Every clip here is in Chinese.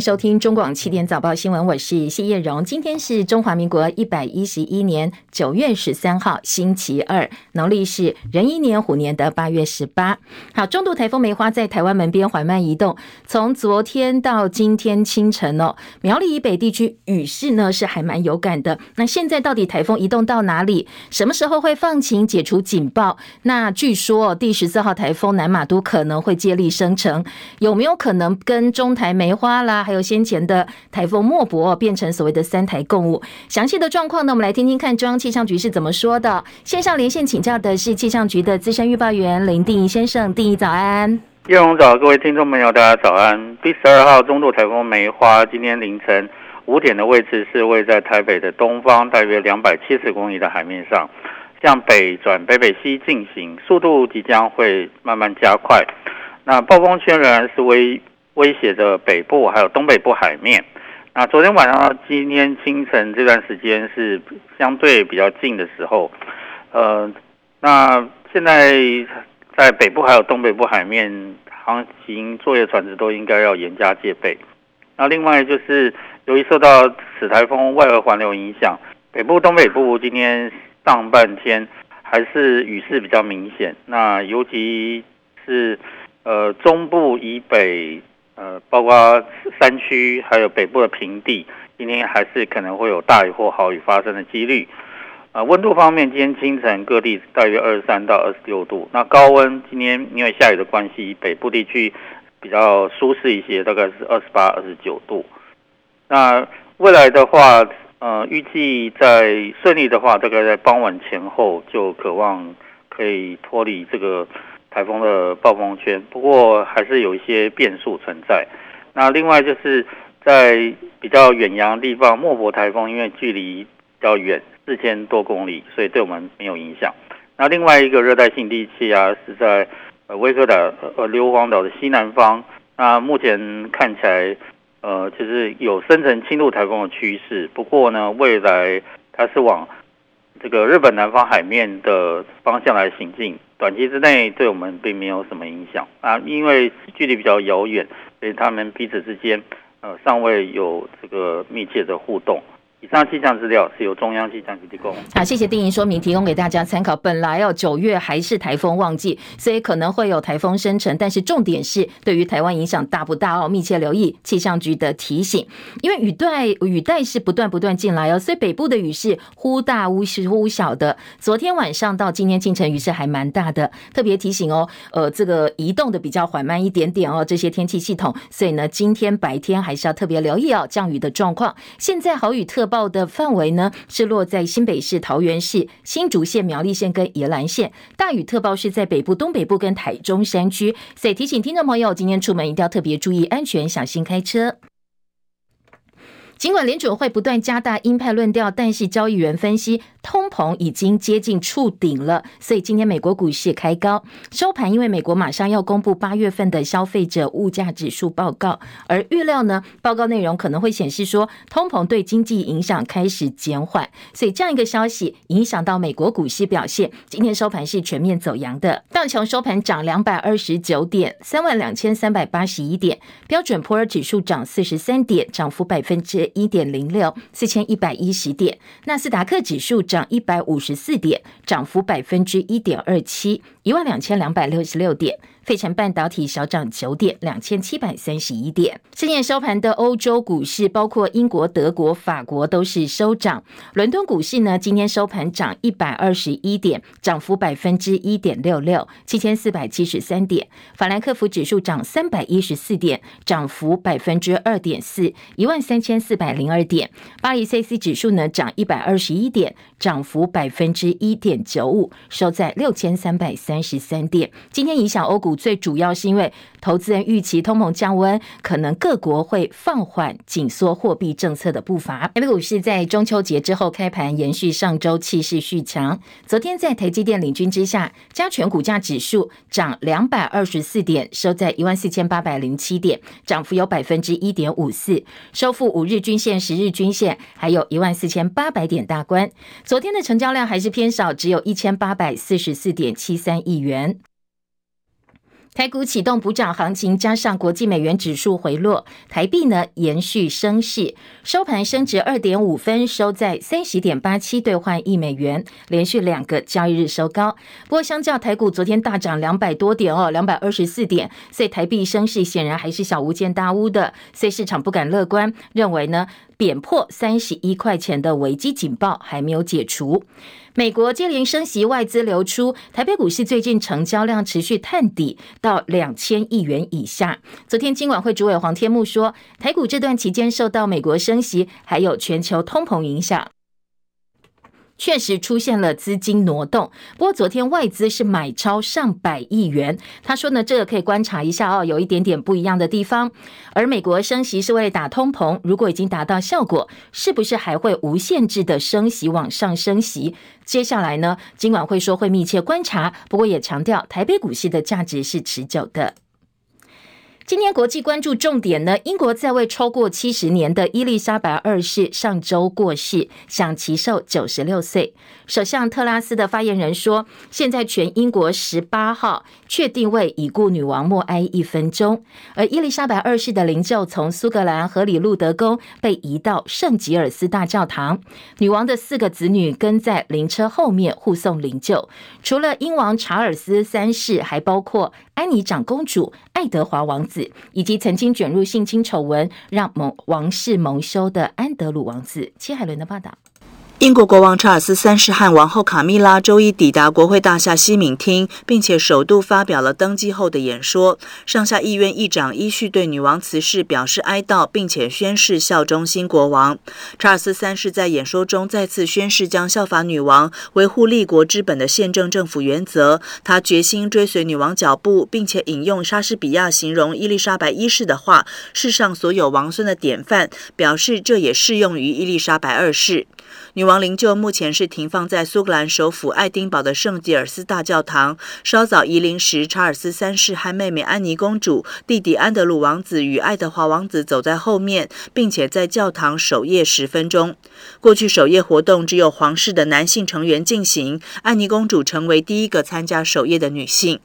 收听中广七点早报新闻，我是谢叶荣。今天是中华民国一百一十一年九月十三号，星期二，农历是壬寅年虎年的八月十八。好，中度台风梅花在台湾门边缓慢移动，从昨天到今天清晨哦，苗栗以北地区雨势呢是还蛮有感的。那现在到底台风移动到哪里？什么时候会放晴解除警报？那据说第十四号台风南马都可能会接力生成，有没有可能跟中台梅花啦，还有先前的台风莫博变成所谓的三台共舞？详细的状况呢，我们来听听看中央气象局是怎么说的。线上连线请教的是气象局的资深预报员林定先生，定宜早安。叶荣早，各位听众朋友，大家早安。第十二号中度台风梅花今天凌晨五点的位置是位在台北的东方，大约两百七十公里的海面上，向北转北北西进行，速度即将会慢慢加快。那暴风圈仍然是威威胁着北部还有东北部海面。那昨天晚上到今天清晨这段时间是相对比较近的时候，呃，那现在在北部还有东北部海面航行作业船只都应该要严加戒备。那另外就是由于受到此台风外围环流影响，北部东北部今天上半天还是雨势比较明显。那尤其是呃，中部以北，呃，包括山区，还有北部的平地，今天还是可能会有大雨或豪雨发生的几率。呃，温度方面，今天清晨各地大约二十三到二十六度。那高温今天因为下雨的关系，北部地区比较舒适一些，大概是二十八、二十九度。那未来的话，呃，预计在顺利的话，大概在傍晚前后就渴望可以脱离这个。台风的暴风圈，不过还是有一些变数存在。那另外就是在比较远洋的地方，莫泊台风因为距离比较远，四千多公里，所以对我们没有影响。那另外一个热带性低气压是在呃威克岛呃硫磺岛的西南方。那目前看起来呃就是有生成轻度台风的趋势，不过呢未来它是往这个日本南方海面的方向来行进。短期之内对我们并没有什么影响啊，因为距离比较遥远，所以他们彼此之间呃尚未有这个密切的互动。以上气象资料是由中央气象局提供。好，谢谢定宜说明，提供给大家参考。本来哦，九月还是台风旺季，所以可能会有台风生成，但是重点是对于台湾影响大不大哦？密切留意气象局的提醒，因为雨带雨带是不断不断进来哦，所以北部的雨是忽大忽是忽小的。昨天晚上到今天清晨雨势还蛮大的，特别提醒哦，呃，这个移动的比较缓慢一点点哦，这些天气系统，所以呢，今天白天还是要特别留意哦，降雨的状况。现在好雨特报的范围呢，是落在新北市、桃园市、新竹县、苗栗县跟宜兰县。大雨特报是在北部、东北部跟台中山区，所以提醒听众朋友，今天出门一定要特别注意安全，小心开车。尽管联准会不断加大鹰派论调，但是交易员分析通膨已经接近触顶了，所以今天美国股市开高收盘。因为美国马上要公布八月份的消费者物价指数报告，而预料呢，报告内容可能会显示说通膨对经济影响开始减缓，所以这样一个消息影响到美国股市表现。今天收盘是全面走阳的，道琼收盘涨两百二十九点，三万两千三百八十一点；标准普尔指数涨四十三点，涨幅百分之一点零六，四千一百一十点，纳斯达克指数涨涨一百五十四点，涨幅百分之一点二七，一万两千两百六十六点。费城半导体小涨九点，两千七百三十一点。今天收盘的欧洲股市，包括英国、德国、法国都是收涨。伦敦股市呢，今天收盘涨一百二十一点，涨幅百分之一点六六，七千四百七十三点。法兰克福指数涨三百一十四点，涨幅百分之二点四，一万三千四百零二点。巴黎 CAC 指数呢，涨一百二十一点，涨幅百分之一点九五，收在六千三百三十三点。今天影响欧股。最主要是因为投资人预期通膨降温，可能各国会放缓紧缩货币政策的步伐。A 股市在中秋节之后开盘，延续上周气势续强。昨天在台积电领军之下，加权股价指数涨两百二十四点，收在一万四千八百零七点，涨幅有百分之一点五四，收复五日均线、十日均线，还有一万四千八百点大关。昨天的成交量还是偏少，只有一千八百四十四点七三亿元。台股启动补涨行情，加上国际美元指数回落，台币呢延续升势，收盘升值二点五分，收在三十点八七兑换一美元，连续两个交易日收高。不过，相较台股昨天大涨两百多点哦，两百二十四点，所以台币升势显然还是小巫见大巫的，所以市场不敢乐观，认为呢贬破三十一块钱的危机警报还没有解除。美国接连升息，外资流出，台北股市最近成交量持续探底到两千亿元以下。昨天金管会主委黄天木说，台股这段期间受到美国升息还有全球通膨影响。确实出现了资金挪动，不过昨天外资是买超上百亿元。他说呢，这个可以观察一下哦，有一点点不一样的地方。而美国升息是为了打通膨，如果已经达到效果，是不是还会无限制的升息往上升息？接下来呢，金管会说会密切观察，不过也强调台北股市的价值是持久的。今天国际关注重点呢，英国在位超过七十年的伊丽莎白二世上周过世，享耆寿九十六岁。首相特拉斯的发言人说，现在全英国十八号确定为已故女王默哀一分钟。而伊丽莎白二世的灵柩从苏格兰荷里路德宫被移到圣吉尔斯大教堂，女王的四个子女跟在灵车后面护送灵柩。除了英王查尔斯三世，还包括安妮长公主、爱德华王子，以及曾经卷入性侵丑闻让蒙王室蒙羞的安德鲁王子。戚海伦的报道。英国国王查尔斯三世和王后卡蜜拉周一抵达国会大厦西敏厅，并且首度发表了登基后的演说。上下议院议长依序对女王辞世表示哀悼，并且宣誓效忠新国王。查尔斯三世在演说中再次宣誓将效法女王，维护立国之本的宪政政府原则。他决心追随女王脚步，并且引用莎士比亚形容伊丽莎白一世的话：“世上所有王孙的典范。”表示这也适用于伊丽莎白二世。女王灵柩目前是停放在苏格兰首府爱丁堡的圣吉尔斯大教堂。稍早移灵时，查尔斯三世和妹妹安妮公主、弟弟安德鲁王子与爱德华王子走在后面，并且在教堂守夜十分钟。过去守夜活动只有皇室的男性成员进行，安妮公主成为第一个参加守夜的女性。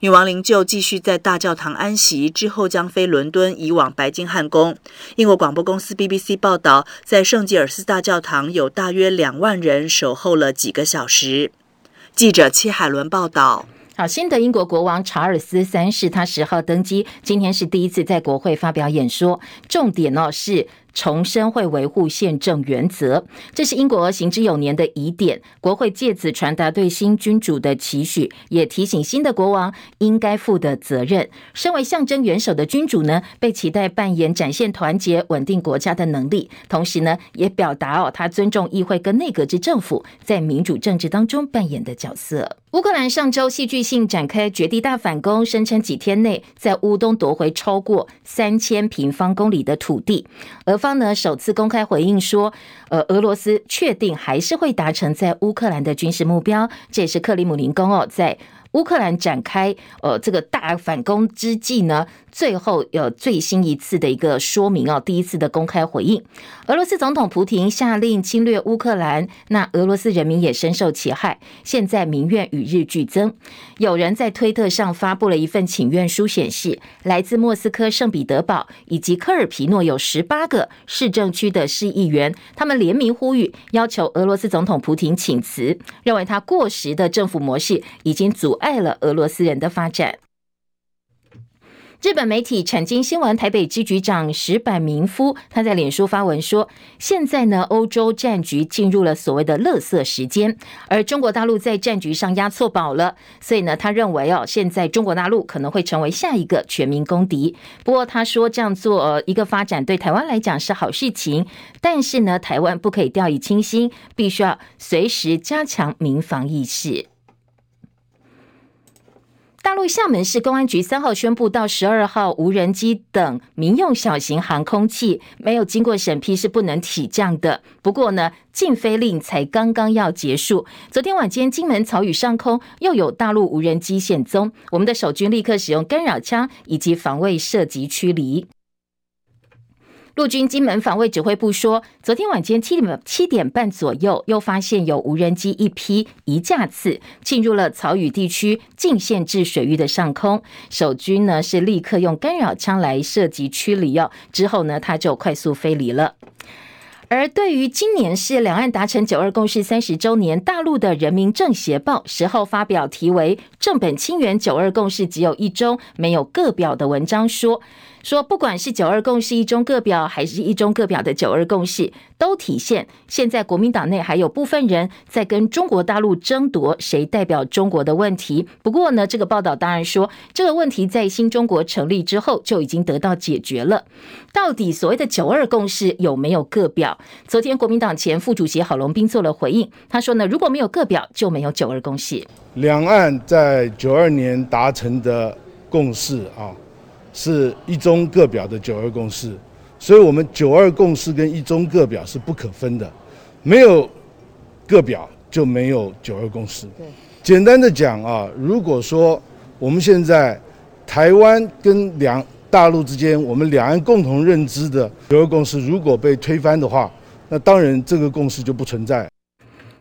女王灵柩继续在大教堂安息，之后将飞伦敦，移往白金汉宫。英国广播公司 BBC 报道，在圣吉尔斯大教堂有大约两万人守候了几个小时。记者戚海伦报道。好，新的英国国王查尔斯三世，他十号登基，今天是第一次在国会发表演说，重点呢是。重申会维护宪政原则，这是英国行之有年的仪典。国会借此传达对新君主的期许，也提醒新的国王应该负的责任。身为象征元首的君主呢，被期待扮演展现团结、稳定国家的能力，同时呢，也表达哦他尊重议会跟内阁制政府在民主政治当中扮演的角色。乌克兰上周戏剧性展开绝地大反攻，声称几天内在乌东夺回超过三千平方公里的土地，而方呢首次公开回应说，呃，俄罗斯确定还是会达成在乌克兰的军事目标，这也是克里姆林宫哦在乌克兰展开呃这个大反攻之际呢。最后有最新一次的一个说明哦，第一次的公开回应。俄罗斯总统普廷下令侵略乌克兰，那俄罗斯人民也深受其害，现在民怨与日俱增。有人在推特上发布了一份请愿书，显示来自莫斯科、圣彼得堡以及科尔皮诺有十八个市政区的市议员，他们联名呼吁，要求俄罗斯总统普廷请辞，认为他过时的政府模式已经阻碍了俄罗斯人的发展。日本媒体产经新闻台北支局长石坂明夫，他在脸书发文说：“现在呢，欧洲战局进入了所谓的‘垃圾时间’，而中国大陆在战局上押错宝了。所以呢，他认为哦，现在中国大陆可能会成为下一个全民公敌。不过他说这样做一个发展对台湾来讲是好事情，但是呢，台湾不可以掉以轻心，必须要随时加强民防意识。”大陆厦门市公安局三号宣布，到十二号，无人机等民用小型航空器没有经过审批是不能起降的。不过呢，禁飞令才刚刚要结束。昨天晚间，金门草屿上空又有大陆无人机现踪，我们的守军立刻使用干扰枪以及防卫射击驱离。陆军金门防卫指挥部说，昨天晚间七点七点半左右，又发现有无人机一批一架次进入了草屿地区禁限制水域的上空，守军呢是立刻用干扰枪来射击驱离哦，之后呢他就快速飞离了。而对于今年是两岸达成九二共识三十周年，大陆的人民政协报十号发表题为“正本清源，九二共识只有一周，没有各表”的文章说。说，不管是九二共识一中各表，还是一中各表的九二共识，都体现现在国民党内还有部分人在跟中国大陆争夺谁代表中国的问题。不过呢，这个报道当然说，这个问题在新中国成立之后就已经得到解决了。到底所谓的九二共识有没有各表？昨天国民党前副主席郝龙斌做了回应，他说呢，如果没有各表，就没有九二共识。两岸在九二年达成的共识啊。是一中各表的九二共识，所以我们九二共识跟一中各表是不可分的，没有各表就没有九二共识。简单的讲啊，如果说我们现在台湾跟两大陆之间，我们两岸共同认知的九二共识如果被推翻的话，那当然这个共识就不存在。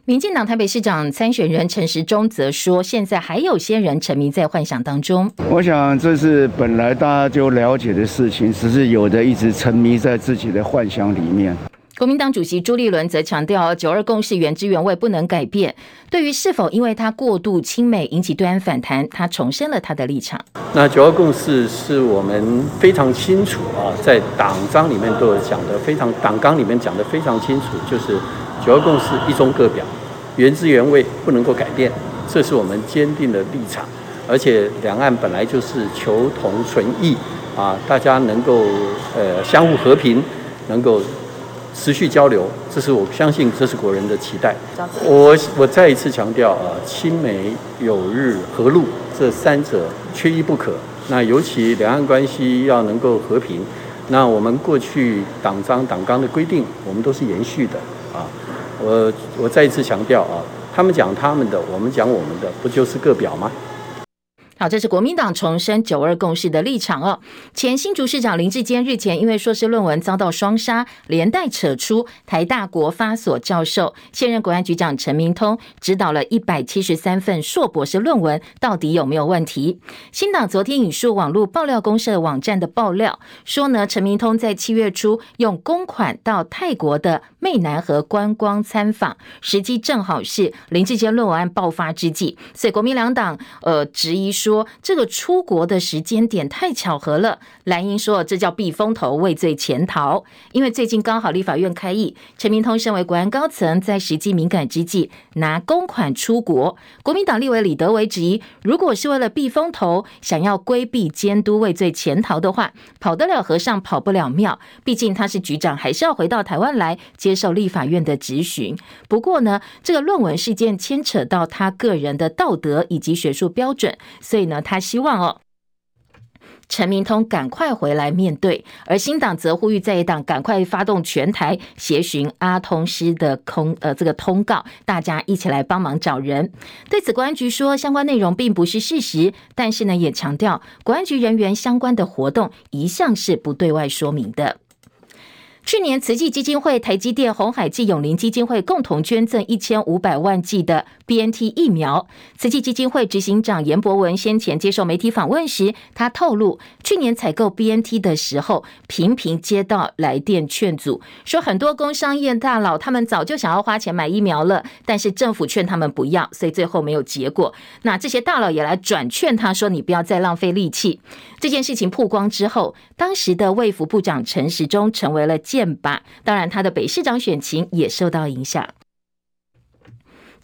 民进党台北市长参选人陈时中则说：“现在还有些人沉迷在幻想当中。我想这是本来大家就了解的事情，只是有的一直沉迷在自己的幻想里面。”国民党主席朱立伦则强调：“九二共识原汁原味不能改变。”对于是否因为他过度亲美引起对岸反弹，他重申了他的立场。那九二共识是我们非常清楚啊，在党章里面都有讲的非常，党纲里面讲的非常清楚，就是。九二共识一中各表，原汁原味不能够改变，这是我们坚定的立场。而且两岸本来就是求同存异啊，大家能够呃相互和平，能够持续交流，这是我相信这是国人的期待。我我再一次强调啊，亲美友日和陆这三者缺一不可。那尤其两岸关系要能够和平，那我们过去党章党纲的规定，我们都是延续的啊。我我再一次强调啊，他们讲他们的，我们讲我们的，不就是个表吗？这是国民党重申九二共识的立场哦。前新竹市长林志坚日前因为硕士论文遭到双杀，连带扯出台大国发所教授、现任国安局长陈明通指导了一百七十三份硕博士论文，到底有没有问题？新党昨天引述网络爆料公社网站的爆料说呢，陈明通在七月初用公款到泰国的湄南河观光参访，时机正好是林志坚论文案爆发之际，所以国民两党呃质疑说。说这个出国的时间点太巧合了，蓝英说这叫避风头、畏罪潜逃。因为最近刚好立法院开议，陈明通身为国安高层，在时机敏感之际拿公款出国。国民党立委李德维质疑，如果是为了避风头，想要规避监督、畏罪潜逃的话，跑得了和尚跑不了庙。毕竟他是局长，还是要回到台湾来接受立法院的质询。不过呢，这个论文事件牵扯到他个人的道德以及学术标准。所以呢，他希望哦，陈明通赶快回来面对，而新党则呼吁在野党赶快发动全台协寻阿通师的空呃这个通告，大家一起来帮忙找人。对此，国安局说相关内容并不是事实，但是呢，也强调国安局人员相关的活动一向是不对外说明的。去年，慈济基金会、台积电、鸿海及永龄基金会共同捐赠一千五百万剂的 BNT 疫苗。慈济基金会执行长严博文先前接受媒体访问时，他透露，去年采购 BNT 的时候，频频接到来电劝阻，说很多工商业大佬他们早就想要花钱买疫苗了，但是政府劝他们不要，所以最后没有结果。那这些大佬也来转劝他说：“你不要再浪费力气。”这件事情曝光之后，当时的卫福部长陈时中成为了。变吧，当然他的北市长选情也受到影响。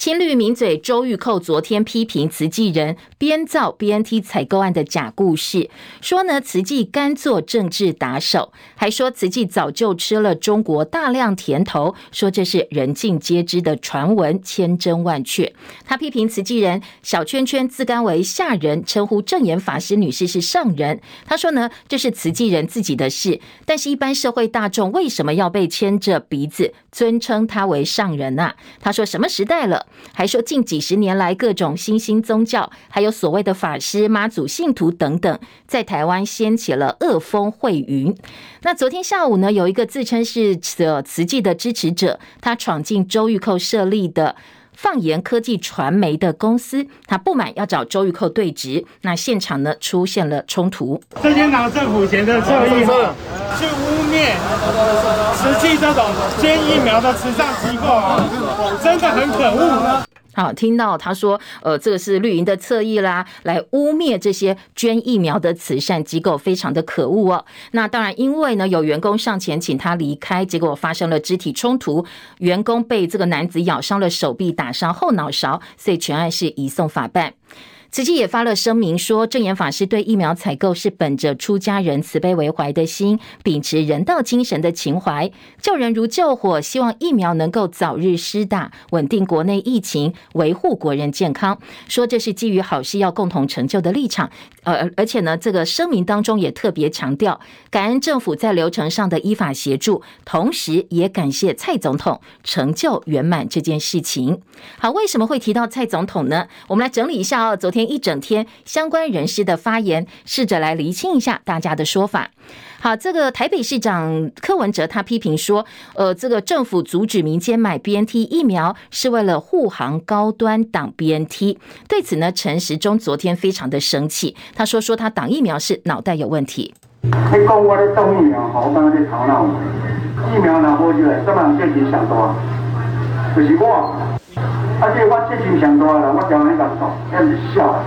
亲绿名嘴周玉蔻昨天批评慈济人编造 BNT 采购案的假故事，说呢慈济甘做政治打手，还说慈济早就吃了中国大量甜头，说这是人尽皆知的传闻，千真万确。他批评慈济人小圈圈自甘为下人，称呼证严法师女士是上人。他说呢这是慈济人自己的事，但是一般社会大众为什么要被牵着鼻子尊称他为上人呢、啊？他说什么时代了？还说近几十年来各种新兴宗教，还有所谓的法师、妈祖信徒等等，在台湾掀起了恶风会云。那昨天下午呢，有一个自称是慈慈济的支持者，他闯进周玉蔻设立的。放言科技传媒的公司，他不满要找周玉蔻对质，那现场呢出现了冲突。这些拿政府钱的侧翼，去污蔑实际这种捐疫苗的慈善机构啊，真的很可恶。好，听到他说，呃，这个是绿营的侧翼啦，来污蔑这些捐疫苗的慈善机构，非常的可恶哦。那当然，因为呢有员工上前请他离开，结果发生了肢体冲突，员工被这个男子咬伤了手臂，打伤后脑勺，所以全案是移送法办。慈济也发了声明说，证严法师对疫苗采购是本着出家人慈悲为怀的心，秉持人道精神的情怀，救人如救火，希望疫苗能够早日施打，稳定国内疫情，维护国人健康。说这是基于好事要共同成就的立场。呃，而且呢，这个声明当中也特别强调，感恩政府在流程上的依法协助，同时也感谢蔡总统成就圆满这件事情。好，为什么会提到蔡总统呢？我们来整理一下哦，昨天。一整天相关人士的发言，试着来厘清一下大家的说法。好，这个台北市长柯文哲他批评说，呃，这个政府阻止民间买 BNT 疫苗是为了护航高端挡 BNT。对此呢，陈时中昨天非常的生气，他说说他挡疫苗是脑袋有问题。你讲我的挡疫苗，好，我刚刚在头脑，疫苗拿过去了，什么人最想多？就是我。而且我最近想多了，我讲那个说，那是笑。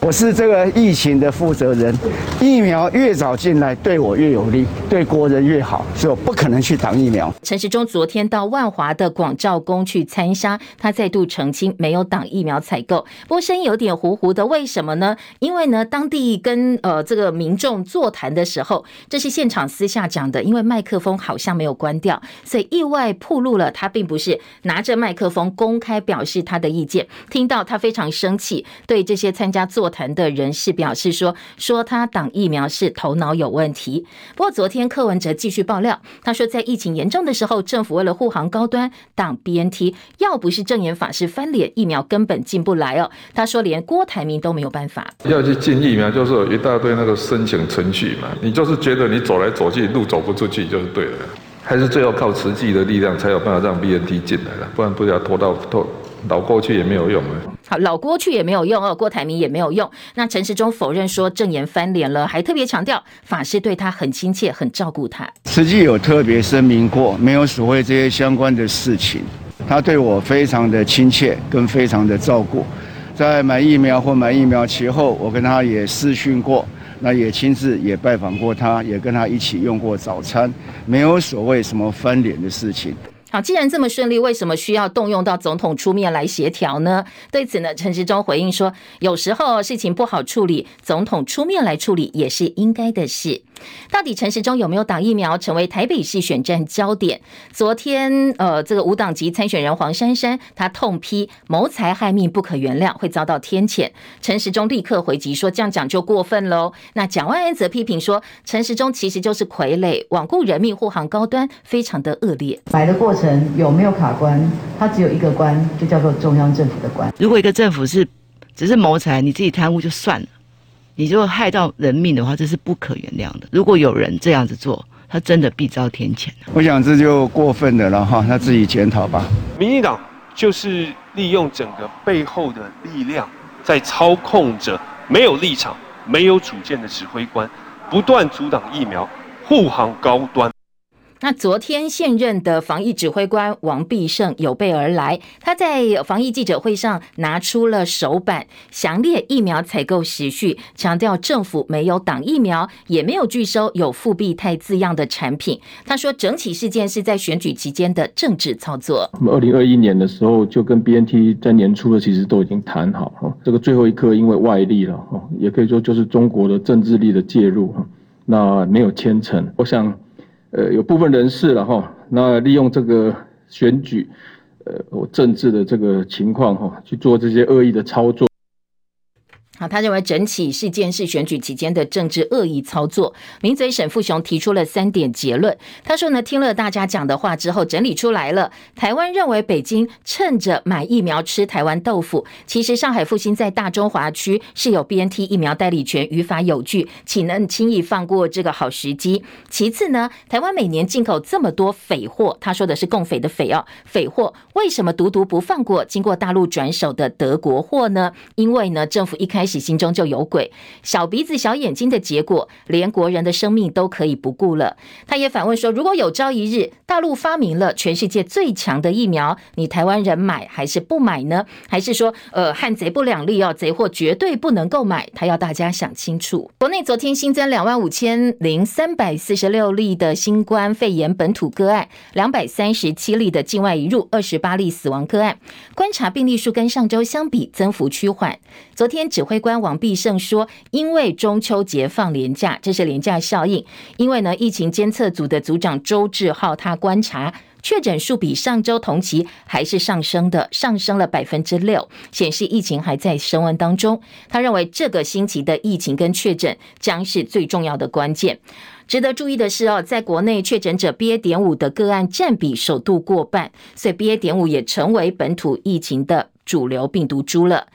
我是这个疫情的负责人，疫苗越早进来对我越有利，对国人越好，所以我不可能去挡疫苗。陈时中昨天到万华的广照宫去参纱，他再度澄清没有挡疫苗采购，不过声音有点糊糊的，为什么呢？因为呢，当地跟呃这个民众座谈的时候，这是现场私下讲的，因为麦克风好像没有关掉，所以意外暴露了他并不是拿着麦克风公开表示他的意见，听到他非常生气。对这些参加座谈的人士表示说，说他挡疫苗是头脑有问题。不过昨天柯文哲继续爆料，他说在疫情严重的时候，政府为了护航高端挡 BNT，要不是证严法师翻脸，疫苗根本进不来哦。他说连郭台铭都没有办法。要去进疫苗，就是有一大堆那个申请程序嘛，你就是觉得你走来走去路走不出去就是对了，还是最后靠实际的力量才有办法让 BNT 进来了，不然不要拖到拖。倒过去也没有用了。好，老郭去也没有用哦，郭台铭也没有用。那陈时中否认说证言翻脸了，还特别强调法师对他很亲切，很照顾他。实际有特别声明过，没有所谓这些相关的事情。他对我非常的亲切，跟非常的照顾。在买疫苗或买疫苗前后，我跟他也视讯过，那也亲自也拜访过他，也跟他一起用过早餐，没有所谓什么翻脸的事情。好，既然这么顺利，为什么需要动用到总统出面来协调呢？对此呢，陈时中回应说，有时候事情不好处理，总统出面来处理也是应该的事。到底陈时中有没有打疫苗，成为台北市选战焦点。昨天，呃，这个无党籍参选人黄珊珊，他痛批谋财害命不可原谅，会遭到天谴。陈时中立刻回击说，这样讲就过分喽。那蒋万安则批评说，陈时中其实就是傀儡，罔顾人命，护航高端，非常的恶劣。买的过程有没有卡关？他只有一个关，就叫做中央政府的关。如果一个政府是只是谋财，你自己贪污就算了。你如果害到人命的话，这是不可原谅的。如果有人这样子做，他真的必遭天谴。我想这就过分的了哈，他自己检讨吧。民进党就是利用整个背后的力量，在操控着没有立场、没有主见的指挥官，不断阻挡疫苗护航高端。那昨天现任的防疫指挥官王必胜有备而来，他在防疫记者会上拿出了手板，详列疫苗采购时序，强调政府没有挡疫苗，也没有拒收有复必泰字样的产品。他说，整起事件是在选举期间的政治操作。我们二零二一年的时候就跟 BNT 在年初的其实都已经谈好哈，这个最后一刻因为外力了哈，也可以说就是中国的政治力的介入哈，那没有签成。我想。呃，有部分人士了哈，那利用这个选举，呃，政治的这个情况哈，去做这些恶意的操作。好，他认为整起事件是选举期间的政治恶意操作。名嘴沈富雄提出了三点结论。他说呢，听了大家讲的话之后，整理出来了。台湾认为北京趁着买疫苗吃台湾豆腐。其实上海复星在大中华区是有 BNT 疫苗代理权，于法有据，岂能轻易放过这个好时机？其次呢，台湾每年进口这么多匪货，他说的是共匪的匪哦，匪货为什么独独不放过经过大陆转手的德国货呢？因为呢，政府一开始心中就有鬼，小鼻子小眼睛的结果，连国人的生命都可以不顾了。他也反问说：如果有朝一日大陆发明了全世界最强的疫苗，你台湾人买还是不买呢？还是说，呃，汉贼不两立哦，贼货绝对不能购买？他要大家想清楚。国内昨天新增两万五千零三百四十六例的新冠肺炎本土个案，两百三十七例的境外移入，二十八例死亡个案。观察病例数跟上周相比增幅趋缓。昨天指挥官王必胜说，因为中秋节放连假，这是连假效应。因为呢，疫情监测组的组长周志浩他观察确诊数比上周同期还是上升的，上升了百分之六，显示疫情还在升温当中。他认为这个星期的疫情跟确诊将是最重要的关键。值得注意的是哦，在国内确诊者 BA. 点五的个案占比首度过半，所以 BA. 点五也成为本土疫情的主流病毒株了。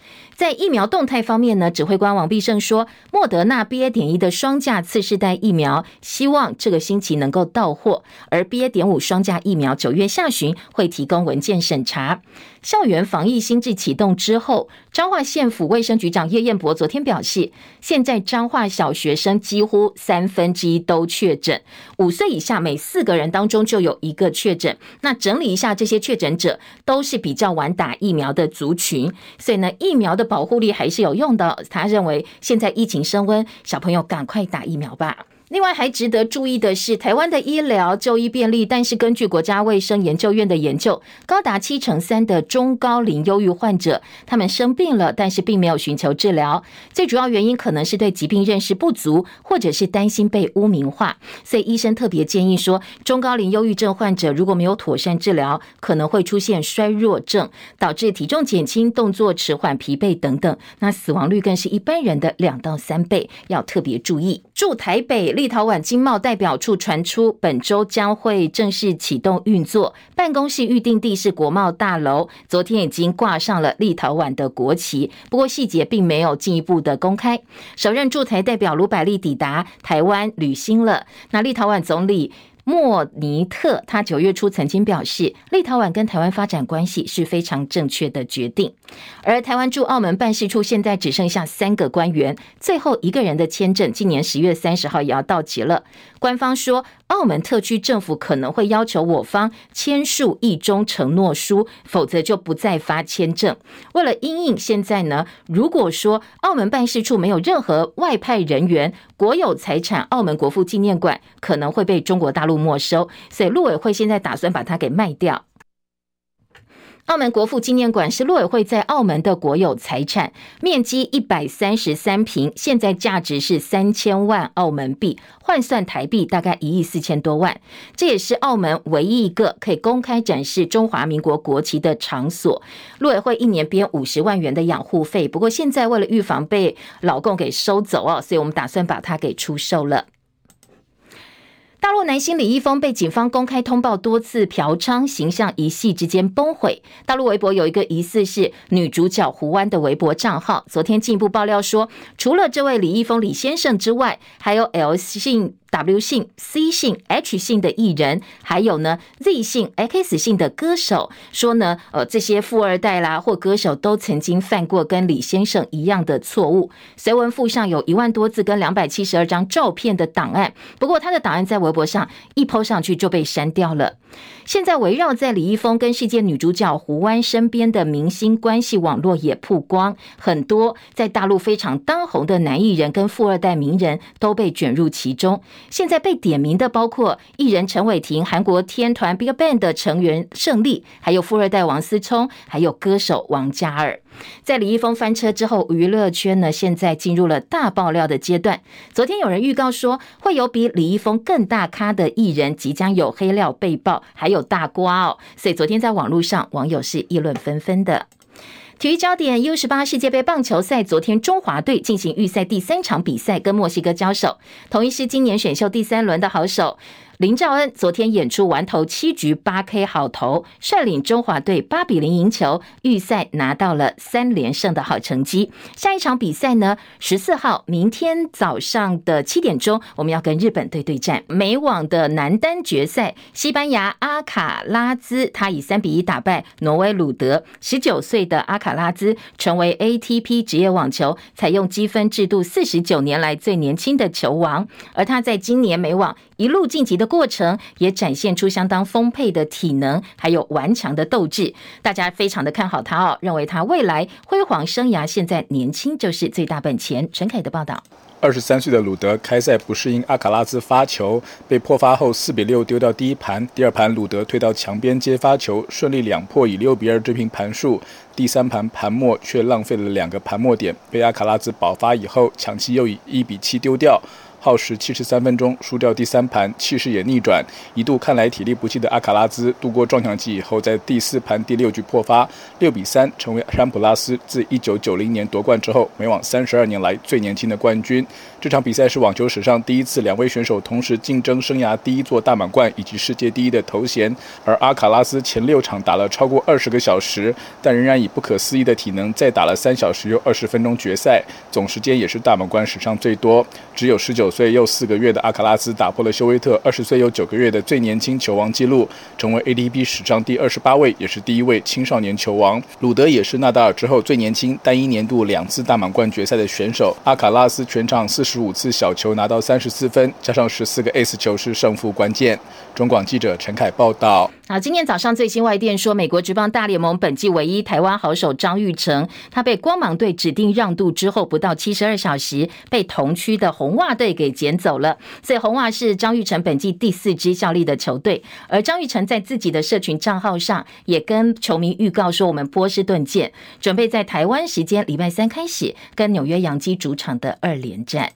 在疫苗动态方面呢，指挥官王必胜说，莫德纳 BA. 点一的双价次世代疫苗，希望这个星期能够到货，而 BA. 点五双价疫苗九月下旬会提供文件审查。校园防疫新制启动之后，彰化县府卫生局长叶彦博昨天表示，现在彰化小学生几乎三分之一都确诊，五岁以下每四个人当中就有一个确诊。那整理一下，这些确诊者都是比较晚打疫苗的族群，所以呢，疫苗的。保护力还是有用的。他认为现在疫情升温，小朋友赶快打疫苗吧。另外还值得注意的是，台湾的医疗就医便利，但是根据国家卫生研究院的研究，高达七成三的中高龄忧郁患者，他们生病了，但是并没有寻求治疗。最主要原因可能是对疾病认识不足，或者是担心被污名化。所以医生特别建议说，中高龄忧郁症患者如果没有妥善治疗，可能会出现衰弱症，导致体重减轻、动作迟缓、疲惫等等。那死亡率更是一般人的两到三倍，要特别注意。驻台北。立陶宛经贸代表处传出，本周将会正式启动运作。办公室预定地是国贸大楼，昨天已经挂上了立陶宛的国旗，不过细节并没有进一步的公开。首任驻台代表卢百利抵达台湾履新了，那立陶宛总理。莫尼特他九月初曾经表示，立陶宛跟台湾发展关系是非常正确的决定。而台湾驻澳门办事处现在只剩下三个官员，最后一个人的签证今年十月三十号也要到期了。官方说，澳门特区政府可能会要求我方签署一中承诺书，否则就不再发签证。为了因应现在呢，如果说澳门办事处没有任何外派人员，国有财产澳门国父纪念馆可能会被中国大陆没收，所以陆委会现在打算把它给卖掉。澳门国父纪念馆是陆委会在澳门的国有财产，面积一百三十三平，现在价值是三千万澳门币，换算台币大概一亿四千多万。这也是澳门唯一一个可以公开展示中华民国国旗的场所。陆委会一年编五十万元的养护费，不过现在为了预防被老共给收走哦，所以我们打算把它给出售了。大陆男星李易峰被警方公开通报多次嫖娼，形象一夕之间崩毁。大陆微博有一个疑似是女主角胡湾的微博账号，昨天进一步爆料说，除了这位李易峰李先生之外，还有 L 姓。W 姓、C 姓、H 姓的艺人，还有呢 Z 姓、X 姓的歌手，说呢，呃，这些富二代啦或歌手都曾经犯过跟李先生一样的错误。随文附上有一万多字跟两百七十二张照片的档案，不过他的档案在微博上一 po 上去就被删掉了。现在围绕在李易峰跟世界女主角胡湾身边的明星关系网络也曝光，很多在大陆非常当红的男艺人跟富二代名人都被卷入其中。现在被点名的包括艺人陈伟霆、韩国天团 BigBang 的成员胜利，还有富二代王思聪，还有歌手王嘉尔。在李易峰翻车之后，娱乐圈呢现在进入了大爆料的阶段。昨天有人预告说，会有比李易峰更大咖的艺人即将有黑料被爆，还有大瓜哦。所以昨天在网络上，网友是议论纷纷的。体育焦点：U 十八世界杯棒球赛，昨天中华队进行预赛第三场比赛，跟墨西哥交手，同一是今年选秀第三轮的好手。林兆恩昨天演出完投七局八 K 好投，率领中华队八比零赢球，预赛拿到了三连胜的好成绩。下一场比赛呢，十四号明天早上的七点钟，我们要跟日本队对战。美网的男单决赛，西班牙阿卡拉兹他以三比一打败挪威鲁德，十九岁的阿卡拉兹成为 ATP 职业网球采用积分制度四十九年来最年轻的球王，而他在今年美网一路晋级的过程也展现出相当丰沛的体能，还有顽强的斗志，大家非常的看好他哦，认为他未来辉煌生涯，现在年轻就是最大本钱。陈凯的报道：二十三岁的鲁德开赛不适应阿卡拉兹发球，被破发后四比六丢掉第一盘，第二盘鲁德推到墙边接发球，顺利两破以六比二追平盘数。第三盘盘末却浪费了两个盘末点，被阿卡拉兹保发以后抢七又以一比七丢掉。耗时七十三分钟，输掉第三盘，气势也逆转。一度看来体力不济的阿卡拉兹，度过撞墙期以后，在第四盘第六局破发，六比三成为山普拉斯自一九九零年夺冠之后，美网三十二年来最年轻的冠军。这场比赛是网球史上第一次两位选手同时竞争生涯第一座大满贯以及世界第一的头衔。而阿卡拉斯前六场打了超过二十个小时，但仍然以不可思议的体能再打了三小时又二十分钟决赛，总时间也是大满贯史上最多。只有十九岁又四个月的阿卡拉斯打破了休威特二十岁又九个月的最年轻球王纪录，成为 ATP 史上第二十八位，也是第一位青少年球王。鲁德也是纳达尔之后最年轻单一年度两次大满贯决赛的选手。阿卡拉斯全场四十五次小球拿到三十四分，加上十四个 Ace 球是胜负关键。中广记者陈凯报道。啊，今天早上最新外电说，美国职棒大联盟本季唯一台湾好手张玉成，他被光芒队指定让渡之后，不到七十二小时被同区的红袜队给捡走了。所以红袜是张玉成本季第四支效力的球队。而张玉成在自己的社群账号上也跟球迷预告说：“我们波士顿见，准备在台湾时间礼拜三开始跟纽约洋基主场的二连战。”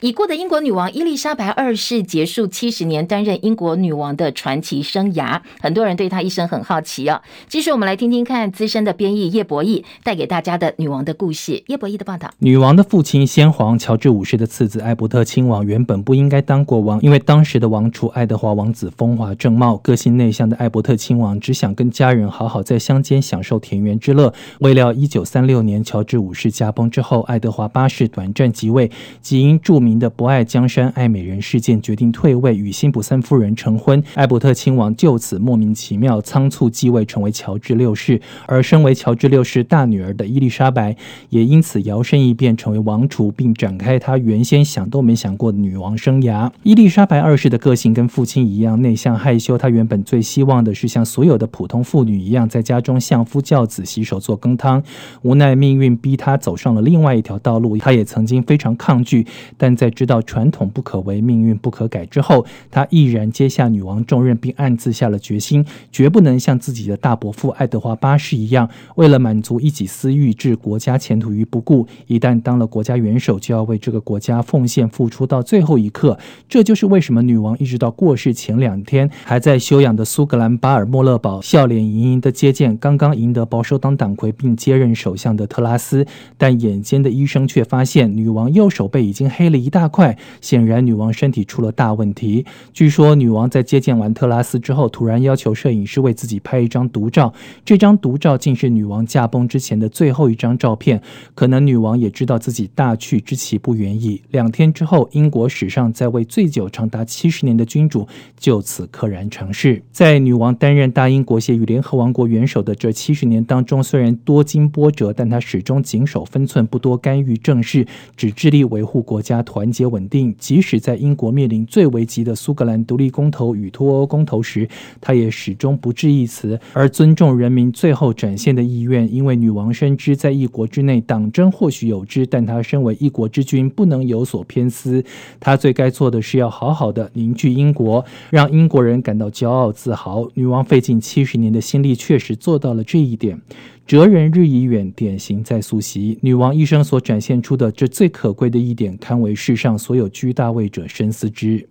已故的英国女王伊丽莎白二世结束七十年担任英国女王的传奇生涯，很多人对她一生很好奇啊。继续，我们来听听看资深的编译叶博义带给大家的女王的故事。叶博义的报道：女王的父亲先皇乔治五世的次子艾伯特亲王原本不应该当国王，因为当时的王储爱德华王子风华正茂，个性内向的艾伯特亲王只想跟家人好好在乡间享受田园之乐。未料一九三六年乔治五世驾崩之后，爱德华八世短暂即位，即因著名名的不爱江山爱美人事件，决定退位，与辛普森夫人成婚。艾伯特亲王就此莫名其妙仓促继位，成为乔治六世。而身为乔治六世大女儿的伊丽莎白，也因此摇身一变成为王储，并展开她原先想都没想过的女王生涯。伊丽莎白二世的个性跟父亲一样内向害羞，她原本最希望的是像所有的普通妇女一样，在家中相夫教子、洗手做羹汤。无奈命运逼她走上了另外一条道路，她也曾经非常抗拒，但在知道传统不可违，命运不可改之后，他毅然接下女王重任，并暗自下了决心，绝不能像自己的大伯父爱德华八世一样，为了满足一己私欲，置国家前途于不顾。一旦当了国家元首，就要为这个国家奉献付出到最后一刻。这就是为什么女王一直到过世前两天，还在休养的苏格兰巴尔莫勒堡，笑脸盈盈地接见刚刚赢得保守党党魁并接任首相的特拉斯。但眼尖的医生却发现，女王右手背已经黑了一一大块。显然，女王身体出了大问题。据说，女王在接见完特拉斯之后，突然要求摄影师为自己拍一张独照。这张独照竟是女王驾崩之前的最后一张照片。可能女王也知道自己大去之期不远矣。两天之后，英国史上在位最久长达七十年的君主就此溘然长逝。在女王担任大英国协与联合王国元首的这七十年当中，虽然多经波折，但她始终谨守分寸，不多干预政事，只致力维护国家团结稳稳定，即使在英国面临最危急的苏格兰独立公投与脱欧公投时，他也始终不置一词，而尊重人民最后展现的意愿。因为女王深知，在一国之内，党争或许有之，但她身为一国之君，不能有所偏私。她最该做的是要好好的凝聚英国，让英国人感到骄傲自豪。女王费尽七十年的心力，确实做到了这一点。哲人日已远，典型在溯溪。女王一生所展现出的这最可贵的一点，堪为世上所有居大位者深思之。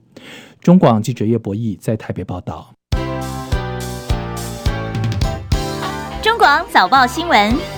中广记者叶博义在台北报道。中广早报新闻。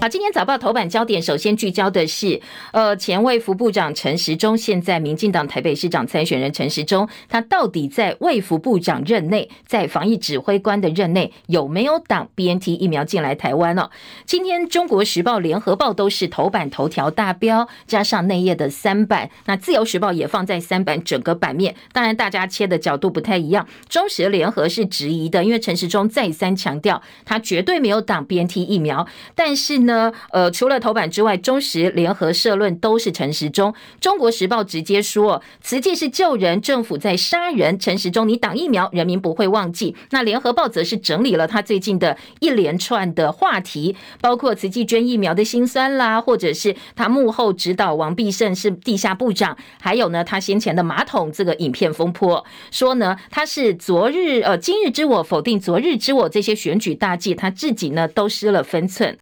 好，今天早报头版焦点首先聚焦的是，呃，前卫福部长陈时中，现在民进党台北市长参选人陈时中，他到底在卫福部长任内，在防疫指挥官的任内有没有挡 BNT 疫苗进来台湾呢？今天中国时报、联合报都是头版头条大标，加上内页的三版，那自由时报也放在三版整个版面。当然，大家切的角度不太一样。中时联合是质疑的，因为陈时中再三强调，他绝对没有挡 BNT 疫苗，但是呢。呢，呃，除了头版之外，中时联合社论都是陈时中。中国时报直接说，慈济是救人，政府在杀人。陈时中，你挡疫苗，人民不会忘记。那联合报则是整理了他最近的一连串的话题，包括慈济捐疫苗的辛酸啦，或者是他幕后指导王必胜是地下部长，还有呢，他先前的马桶这个影片风波，说呢，他是昨日呃今日之我否定昨日之我这些选举大计，他自己呢都失了分寸。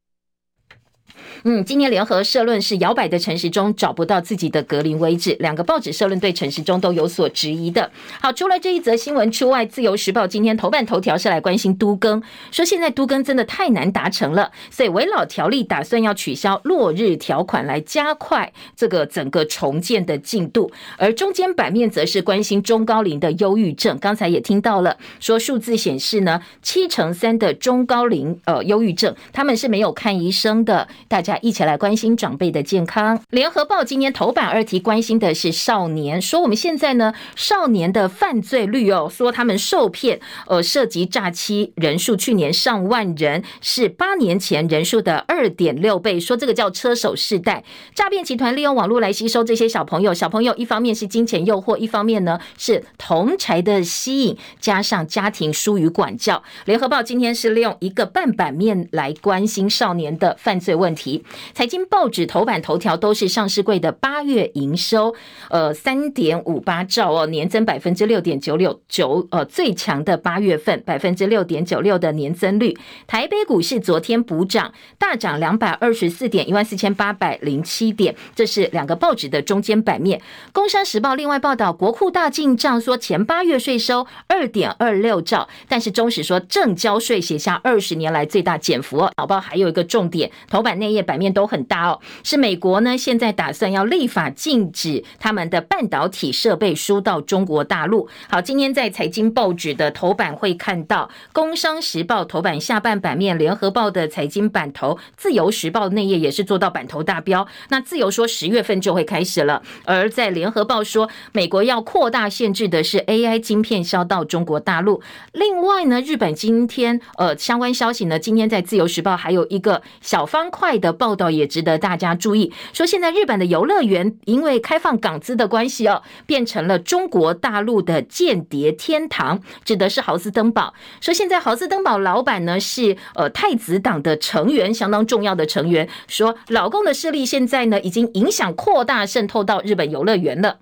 嗯，今年联合社论是摇摆的陈时中找不到自己的格林威治，两个报纸社论对陈时中都有所质疑的。好，除了这一则新闻之外，自由时报今天头版头条是来关心都更，说现在都更真的太难达成了，所以围老条例打算要取消落日条款来加快这个整个重建的进度。而中间版面则是关心中高龄的忧郁症，刚才也听到了，说数字显示呢，七成三的中高龄呃忧郁症他们是没有看医生的，大家。一起来关心长辈的健康。联合报今天头版二题关心的是少年，说我们现在呢，少年的犯罪率哦，说他们受骗，呃，涉及诈欺人数去年上万人，是八年前人数的二点六倍。说这个叫车手世代，诈骗集团利用网络来吸收这些小朋友，小朋友一方面是金钱诱惑，一方面呢是同财的吸引，加上家庭疏于管教。联合报今天是利用一个半版面来关心少年的犯罪问题。财经报纸头版头条都是上市柜的八月营收，呃，三点五八兆哦，年增百分之六点九六九，呃，最强的八月份百分之六点九六的年增率。台北股市昨天补涨，大涨两百二十四点，一万四千八百零七点。这是两个报纸的中间版面。工商时报另外报道，国库大进账说前八月税收二点二六兆，但是中时说正交税写下二十年来最大减幅哦。早报还有一个重点，头版内页。版面都很大哦，是美国呢，现在打算要立法禁止他们的半导体设备输到中国大陆。好，今天在财经报纸的头版会看到，《工商时报》头版下半版面，《联合报》的财经版头，《自由时报》内页也是做到版头大标。那自由说十月份就会开始了，而在《联合报》说，美国要扩大限制的是 AI 晶片销到中国大陆。另外呢，日本今天呃相关消息呢，今天在《自由时报》还有一个小方块的。报道也值得大家注意，说现在日本的游乐园因为开放港资的关系哦，变成了中国大陆的间谍天堂，指的是豪斯登堡。说现在豪斯登堡老板呢是呃太子党的成员，相当重要的成员。说老共的势力现在呢已经影响扩大渗透到日本游乐园了。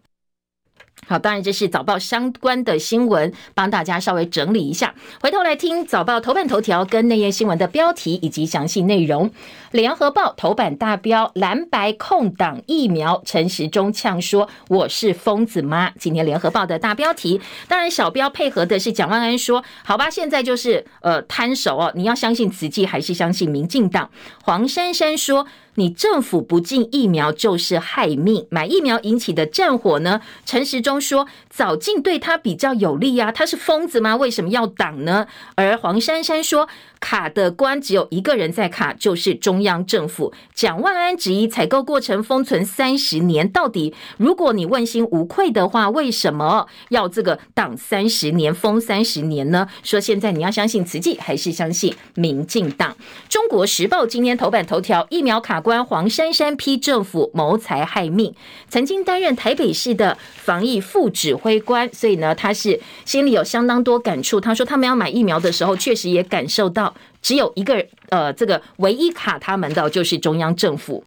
好，当然这是早报相关的新闻，帮大家稍微整理一下。回头来听早报头版头条跟内页新闻的标题以及详细内容。联合报头版大标：蓝白控挡疫苗，陈时中呛说：“我是疯子吗？”今天联合报的大标题，当然小标配合的是蒋万安说：“好吧，现在就是呃摊手哦，你要相信慈济还是相信民进党？”黄珊珊说。你政府不进疫苗就是害命，买疫苗引起的战火呢？陈时中说早进对他比较有利啊，他是疯子吗？为什么要挡呢？而黄珊珊说。卡的关只有一个人在卡，就是中央政府。蒋万安质疑采购过程封存三十年，到底如果你问心无愧的话，为什么要这个挡三十年、封三十年呢？说现在你要相信慈济，还是相信民进党？中国时报今天头版头条：疫苗卡官，黄珊珊批政府谋财害命。曾经担任台北市的防疫副指挥官，所以呢，他是心里有相当多感触。他说他们要买疫苗的时候，确实也感受到。只有一个呃，这个唯一卡他们的就是中央政府，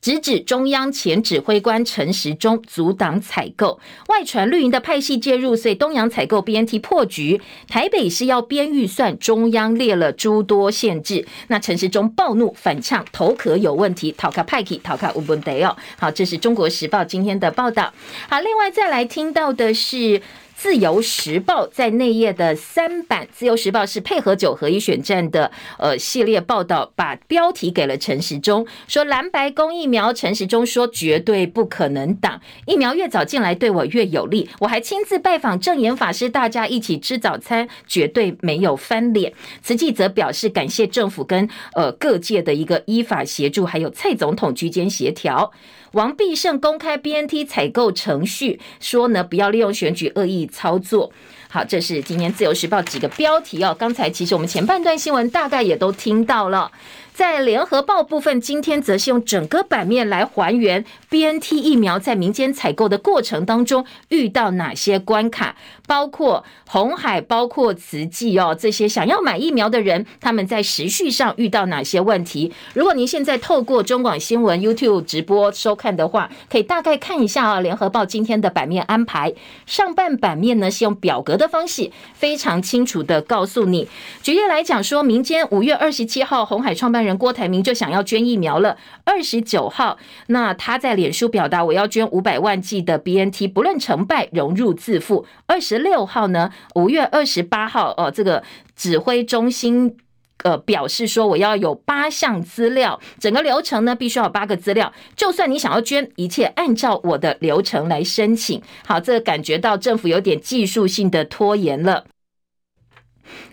直指中央前指挥官陈时中阻挡采购，外传绿营的派系介入，所以东洋采购 BNT 破局。台北市要编预算，中央列了诸多限制，那陈时中暴怒反呛，头壳有问题，讨卡派克，讨卡乌本德哦。好，这是中国时报今天的报道。好，另外再来听到的是。自由时报在内页的三版，自由时报是配合九合一选战的呃系列报道，把标题给了陈时中，说蓝白公疫苗，陈时中说绝对不可能挡，疫苗越早进来对我越有利，我还亲自拜访证严法师，大家一起吃早餐，绝对没有翻脸。慈济则表示感谢政府跟呃各界的一个依法协助，还有蔡总统居间协调。王必胜公开 BNT 采购程序，说呢，不要利用选举恶意操作。好，这是今天自由时报几个标题哦。刚才其实我们前半段新闻大概也都听到了。在联合报部分，今天则是用整个版面来还原 BNT 疫苗在民间采购的过程当中遇到哪些关卡，包括红海、包括慈济哦，这些想要买疫苗的人，他们在时序上遇到哪些问题？如果您现在透过中广新闻 YouTube 直播收看的话，可以大概看一下啊，联合报今天的版面安排。上半版面呢是用表格的方式，非常清楚的告诉你。举例来讲，说民间五月二十七号，红海创办人人郭台铭就想要捐疫苗了。二十九号，那他在脸书表达我要捐五百万剂的 BNT，不论成败，融入自负。二十六号呢，五月二十八号，哦，这个指挥中心呃表示说我要有八项资料，整个流程呢必须要有八个资料，就算你想要捐，一切按照我的流程来申请。好，这个感觉到政府有点技术性的拖延了。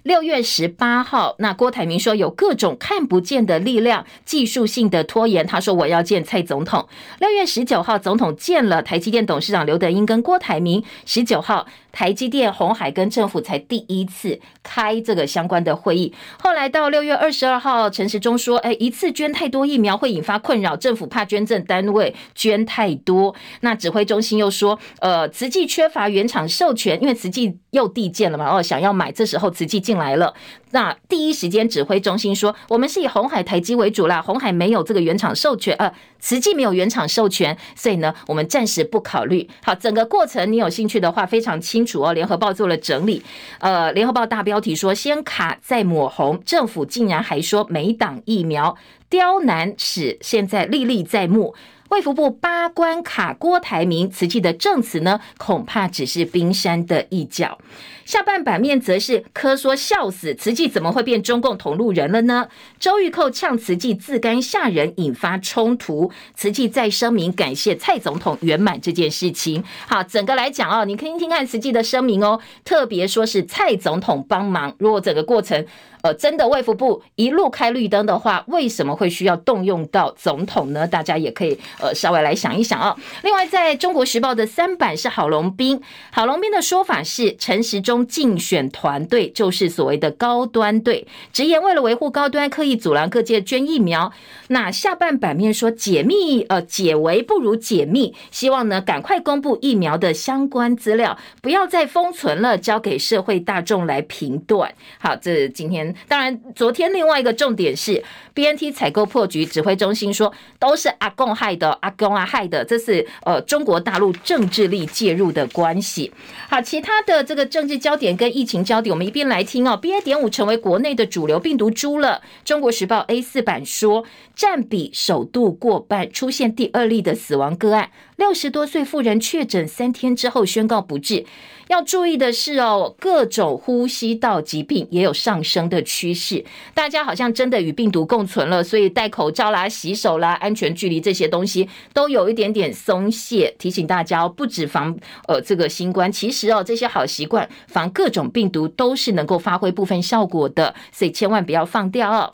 六月十八号，那郭台铭说有各种看不见的力量，技术性的拖延。他说我要见蔡总统。六月十九号，总统见了台积电董事长刘德英跟郭台铭。十九号，台积电、红海跟政府才第一次开这个相关的会议。后来到六月二十二号，陈时中说：“哎，一次捐太多疫苗会引发困扰，政府怕捐赠单位捐太多。”那指挥中心又说：“呃，慈济缺乏原厂授权，因为慈济又递件了嘛，哦，想要买，这时候慈济进来了。”那第一时间指挥中心说，我们是以红海台积为主啦，红海没有这个原厂授权，呃，慈济没有原厂授权，所以呢，我们暂时不考虑。好，整个过程你有兴趣的话，非常清楚哦。联合报做了整理，呃，联合报大标题说，先卡再抹红，政府竟然还说没挡疫苗，刁难史现在历历在目。卫福部八关卡郭台铭，慈济的证词呢，恐怕只是冰山的一角。下半版面则是科说笑死，慈济怎么会变中共同路人了呢？周玉蔻呛慈济自甘下人，引发冲突。慈济再声明感谢蔡总统圆满这件事情。好，整个来讲哦，你听听看慈济的声明哦，特别说是蔡总统帮忙。如果整个过程呃真的卫福部一路开绿灯的话，为什么会需要动用到总统呢？大家也可以呃稍微来想一想啊、哦。另外，在中国时报的三版是郝龙斌，郝龙斌的说法是陈时中。竞选团队就是所谓的高端队，直言为了维护高端，刻意阻拦各界捐疫苗。那下半版面说解密，呃，解围不如解密，希望呢赶快公布疫苗的相关资料，不要再封存了，交给社会大众来评断。好，这今天当然昨天另外一个重点是 BNT 采购破局，指挥中心说都是阿共害的，阿公啊害的，这是呃中国大陆政治力介入的关系。好，其他的这个政治。焦点跟疫情焦点，我们一边来听哦。BA. 点五成为国内的主流病毒株了。中国时报 A 四版说，占比首度过半，出现第二例的死亡个案。六十多岁妇人确诊三天之后宣告不治。要注意的是哦，各种呼吸道疾病也有上升的趋势。大家好像真的与病毒共存了，所以戴口罩啦、洗手啦、安全距离这些东西都有一点点松懈。提醒大家哦，不止防呃这个新冠，其实哦这些好习惯防各种病毒都是能够发挥部分效果的，所以千万不要放掉哦。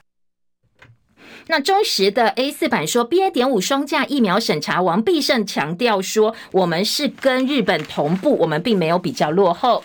那中时的 A 四版说，BA. 点五双价疫苗审查，王必胜强调说，我们是跟日本同步，我们并没有比较落后。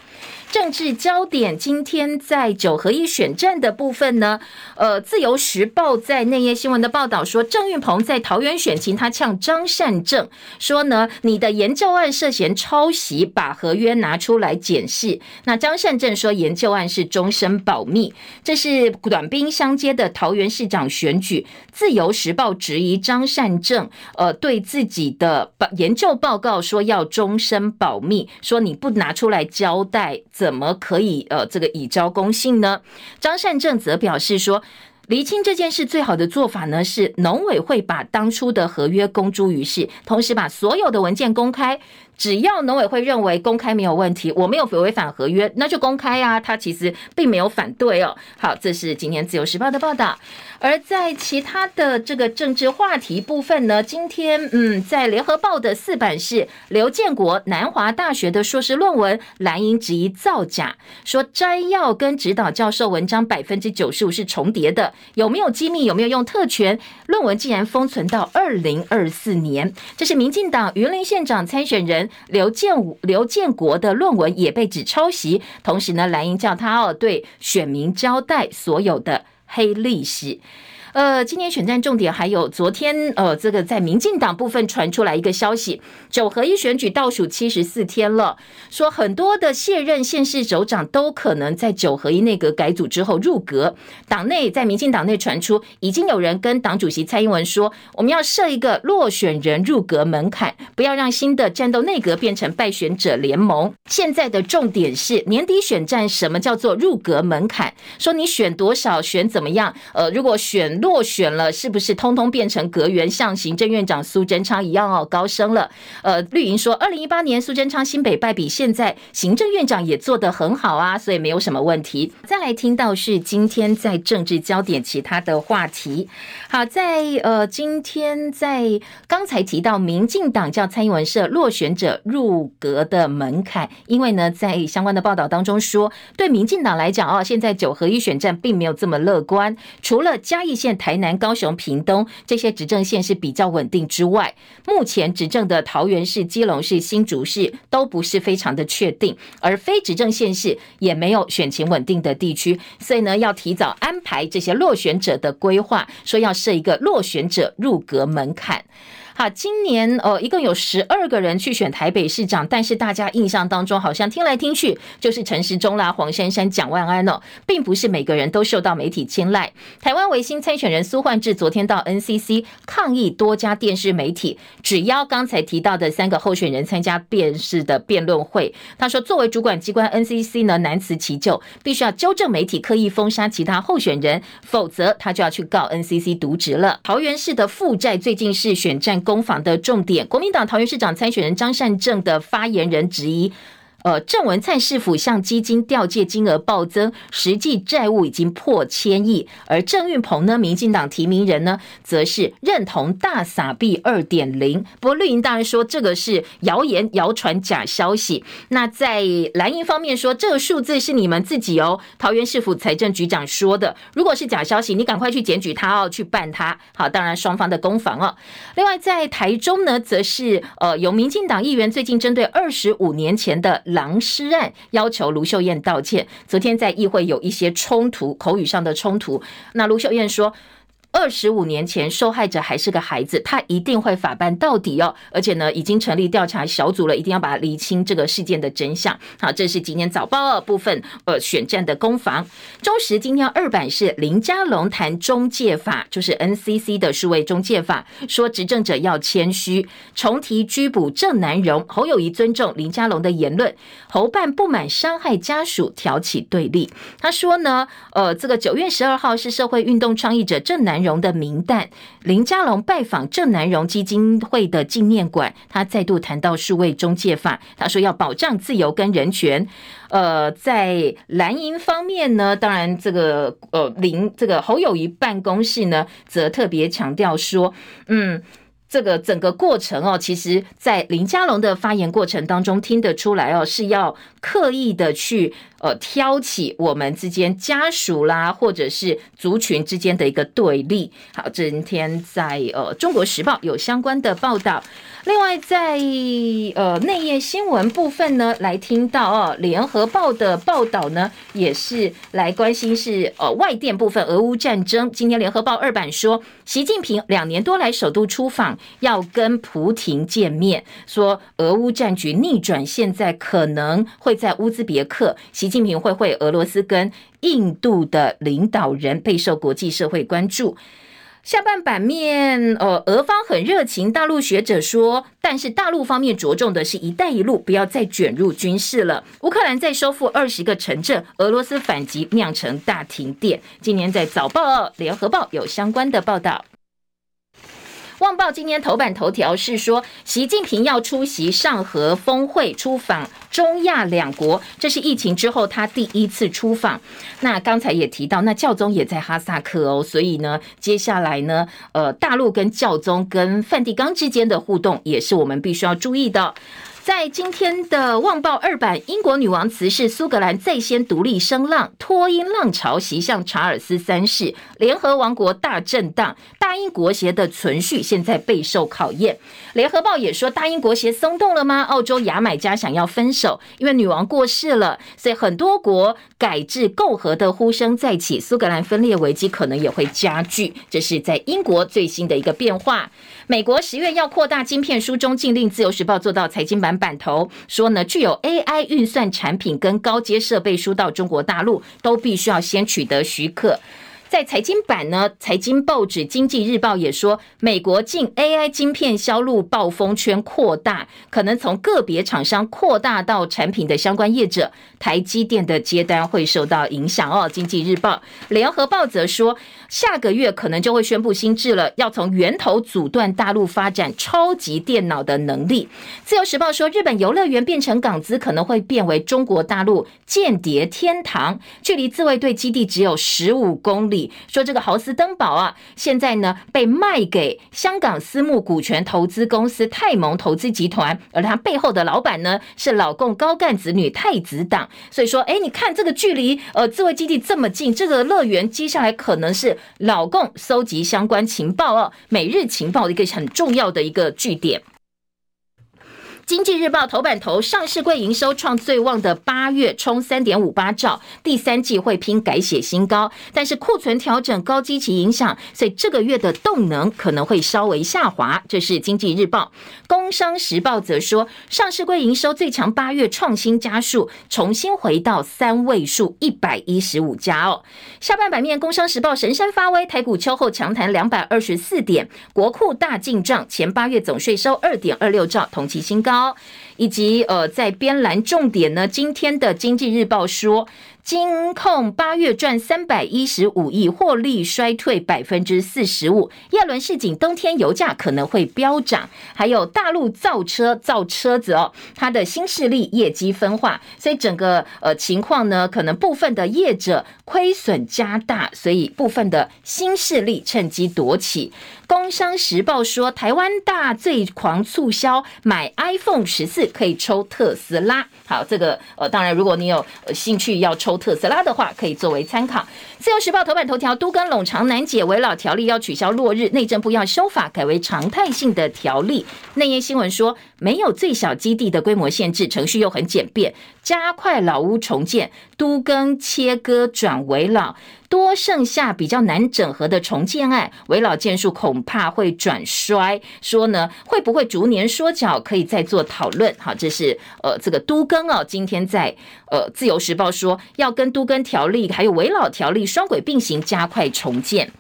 政治焦点，今天在九合一选战的部分呢，呃，自由时报在内页新闻的报道说，郑运鹏在桃园选情，他呛张善政说呢，你的研究案涉嫌抄袭，把合约拿出来检视。那张善政说，研究案是终身保密。这是短兵相接的桃园市长选举，自由时报质疑张善政，呃，对自己的研究报告说要终身保密，说你不拿出来交代。怎么可以呃这个以招公信呢？张善政则表示说，厘清这件事最好的做法呢是农委会把当初的合约公诸于世，同时把所有的文件公开。只要农委会认为公开没有问题，我没有违反合约，那就公开啊。他其实并没有反对哦。好，这是今天自由时报的报道。而在其他的这个政治话题部分呢，今天嗯，在联合报的四版是刘建国南华大学的硕士论文，蓝营质疑造假，说摘要跟指导教授文章百分之九十五是重叠的，有没有机密？有没有用特权？论文竟然封存到二零二四年。这是民进党云林县长参选人刘建武、刘建国的论文也被指抄袭，同时呢，蓝营叫他哦对选民交代所有的。黑历史。呃，今年选战重点还有昨天，呃，这个在民进党部分传出来一个消息，九合一选举倒数七十四天了，说很多的卸任县市首长都可能在九合一内阁改组之后入阁。党内在民进党内传出，已经有人跟党主席蔡英文说，我们要设一个落选人入阁门槛，不要让新的战斗内阁变成败选者联盟。现在的重点是年底选战，什么叫做入阁门槛？说你选多少，选怎么样？呃，如果选。落选了，是不是通通变成阁员，像行政院长苏贞昌一样哦，高升了？呃，绿营说，二零一八年苏贞昌新北败比现在行政院长也做得很好啊，所以没有什么问题。再来听到是今天在政治焦点其他的话题。好，在呃今天在刚才提到，民进党叫蔡英文设落选者入阁的门槛，因为呢在相关的报道当中说，对民进党来讲哦，现在九合一选战并没有这么乐观，除了嘉义县。台南、高雄、屏东这些执政县是比较稳定之外，目前执政的桃园市、基隆市、新竹市都不是非常的确定，而非执政县市也没有选情稳定的地区，所以呢，要提早安排这些落选者的规划，说要设一个落选者入阁门槛。好，今年呃，一共有十二个人去选台北市长，但是大家印象当中好像听来听去就是陈时中啦、黄珊珊、蒋万安哦，并不是每个人都受到媒体青睐。台湾维新参选人苏焕智昨天到 NCC 抗议多家电视媒体只邀刚才提到的三个候选人参加电视的辩论会。他说，作为主管机关 NCC 呢，难辞其咎，必须要纠正媒体刻意封杀其他候选人，否则他就要去告 NCC 渎职了。桃园市的负债最近是选战攻防的重点，国民党桃园市长参选人张善政的发言人质疑。呃，郑文灿市府向基金调借金额暴增，实际债务已经破千亿。而郑运鹏呢，民进党提名人呢，则是认同大撒币二点零。不过绿营当然说这个是谣言、谣传、假消息。那在蓝营方面说，这个数字是你们自己哦，桃园市府财政局长说的。如果是假消息，你赶快去检举他哦，去办他。好，当然双方的攻防哦。另外在台中呢，则是呃，有民进党议员最近针对二十五年前的。狼师案要求卢秀燕道歉。昨天在议会有一些冲突，口语上的冲突。那卢秀燕说。二十五年前，受害者还是个孩子，他一定会法办到底哦。而且呢，已经成立调查小组了，一定要把它厘清这个事件的真相。好，这是今天早报二部分呃选战的攻防。中时今天二版是林佳龙谈中介法，就是 NCC 的数位中介法，说执政者要谦虚，重提拘捕郑南榕。侯友谊尊重林佳龙的言论，侯办不满伤害家属，挑起对立。他说呢，呃，这个九月十二号是社会运动倡议者郑南荣的名单，林佳龙拜访郑南荣基金会的纪念馆，他再度谈到数位中介法，他说要保障自由跟人权。呃，在蓝营方面呢，当然这个呃林这个侯友谊办公室呢，则特别强调说，嗯。这个整个过程哦，其实，在林佳龙的发言过程当中听得出来哦，是要刻意的去呃挑起我们之间家属啦，或者是族群之间的一个对立。好，今天在呃《中国时报》有相关的报道。另外，在呃内页新闻部分呢，来听到哦，《联合报》的报道呢，也是来关心是呃外电部分，俄乌战争。今天《联合报》二版说，习近平两年多来首度出访，要跟普廷见面，说俄乌战局逆转，现在可能会在乌兹别克，习近平会会俄罗斯跟印度的领导人，备受国际社会关注。下半版面，呃，俄方很热情。大陆学者说，但是大陆方面着重的是一带一路，不要再卷入军事了。乌克兰再收复二十个城镇，俄罗斯反击酿成大停电。今年在早报、联合报有相关的报道。旺报今天头版头条是说，习近平要出席上合峰会，出访中亚两国，这是疫情之后他第一次出访。那刚才也提到，那教宗也在哈萨克哦，所以呢，接下来呢，呃，大陆跟教宗跟梵蒂冈之间的互动，也是我们必须要注意的。在今天的《旺报》二版，英国女王辞世，苏格兰再掀独立声浪，脱英浪潮袭向查尔斯三世，联合王国大震荡，大英国协的存续现在备受考验。联合报也说，大英国协松动了吗？澳洲牙买加想要分手，因为女王过世了，所以很多国改制媾和的呼声再起，苏格兰分裂危机可能也会加剧。这是在英国最新的一个变化。美国十月要扩大晶片书中禁令，自由时报做到财经版版头说呢，具有 AI 运算产品跟高阶设备输到中国大陆，都必须要先取得许可。在财经版呢，财经报纸《经济日报》也说，美国近 AI 晶片销路暴风圈扩大，可能从个别厂商扩大到产品的相关业者，台积电的接单会受到影响哦。《经济日报》、《联合报》则说，下个月可能就会宣布新制了，要从源头阻断大陆发展超级电脑的能力。《自由时报》说，日本游乐园变成港资，可能会变为中国大陆间谍天堂，距离自卫队基地只有十五公里。说这个豪斯登堡啊，现在呢被卖给香港私募股权投资公司泰蒙投资集团，而他背后的老板呢是老共高干子女太子党。所以说，哎，你看这个距离呃自卫基地这么近，这个乐园接下来可能是老共搜集相关情报哦，美日情报的一个很重要的一个据点。经济日报头版头，上市柜营收创最旺的八月，冲三点五八兆，第三季会拼改写新高。但是库存调整、高基期影响，所以这个月的动能可能会稍微下滑。这是经济日报。工商时报则说，上市柜营收最强八月创新家数，重新回到三位数一百一十五家哦。下半版面，工商时报神山发威，台股秋后强弹两百二十四点，国库大进账，前八月总税收二点二六兆，同期新高。高以及呃，在编栏重点呢，今天的经济日报说，金控八月赚三百一十五亿，获利衰退百分之四十五。叶伦市井，冬天油价可能会飙涨。还有大陆造车造车子哦，它的新势力业绩分化，所以整个呃情况呢，可能部分的业者亏损加大，所以部分的新势力趁机夺起。工商时报说，台湾大最狂促销，买 iPhone 十四可以抽特斯拉。好，这个呃，当然，如果你有兴趣要抽特斯拉的话，可以作为参考。自由时报头版头条：都跟冗长难解，危老条例要取消落日，内政部要修法改为常态性的条例。内页新闻说，没有最小基地的规模限制，程序又很简便，加快老屋重建，都更切割转为老。多剩下比较难整合的重建案，危老建数恐怕会转衰。说呢，会不会逐年缩脚，可以再做讨论。好，这是呃这个都更哦，今天在呃自由时报说要跟都更条例还有危老条例双轨并行，加快重建。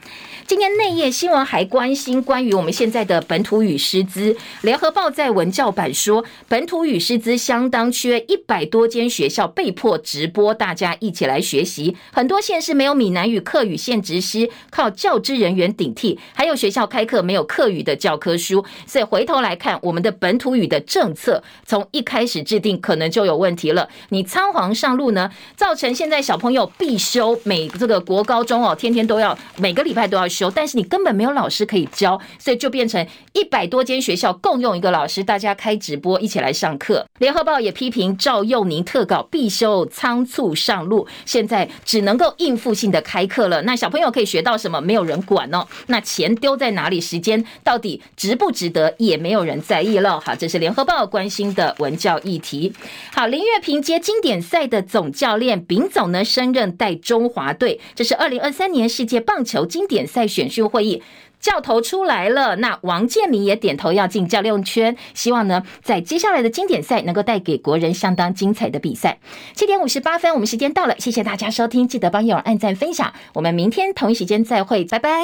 今天内页新闻还关心关于我们现在的本土语师资。联合报在文教版说，本土语师资相当缺，一百多间学校被迫直播，大家一起来学习。很多县市没有闽南语、课语现职师，靠教职人员顶替。还有学校开课没有课语的教科书，所以回头来看，我们的本土语的政策从一开始制定可能就有问题了。你仓皇上路呢，造成现在小朋友必修，每这个国高中哦，天天都要，每个礼拜都要修。但是你根本没有老师可以教，所以就变成一百多间学校共用一个老师，大家开直播一起来上课。联合报也批评赵佑宁特稿必修仓促上路，现在只能够应付性的开课了。那小朋友可以学到什么？没有人管哦。那钱丢在哪里？时间到底值不值得？也没有人在意了。好，这是联合报关心的文教议题。好，林月平接经典赛的总教练，丙总呢升任带中华队。这是二零二三年世界棒球经典赛。选训会议教头出来了，那王健林也点头要进教练圈，希望呢在接下来的经典赛能够带给国人相当精彩的比赛。七点五十八分，我们时间到了，谢谢大家收听，记得帮友按赞分享，我们明天同一时间再会，拜拜。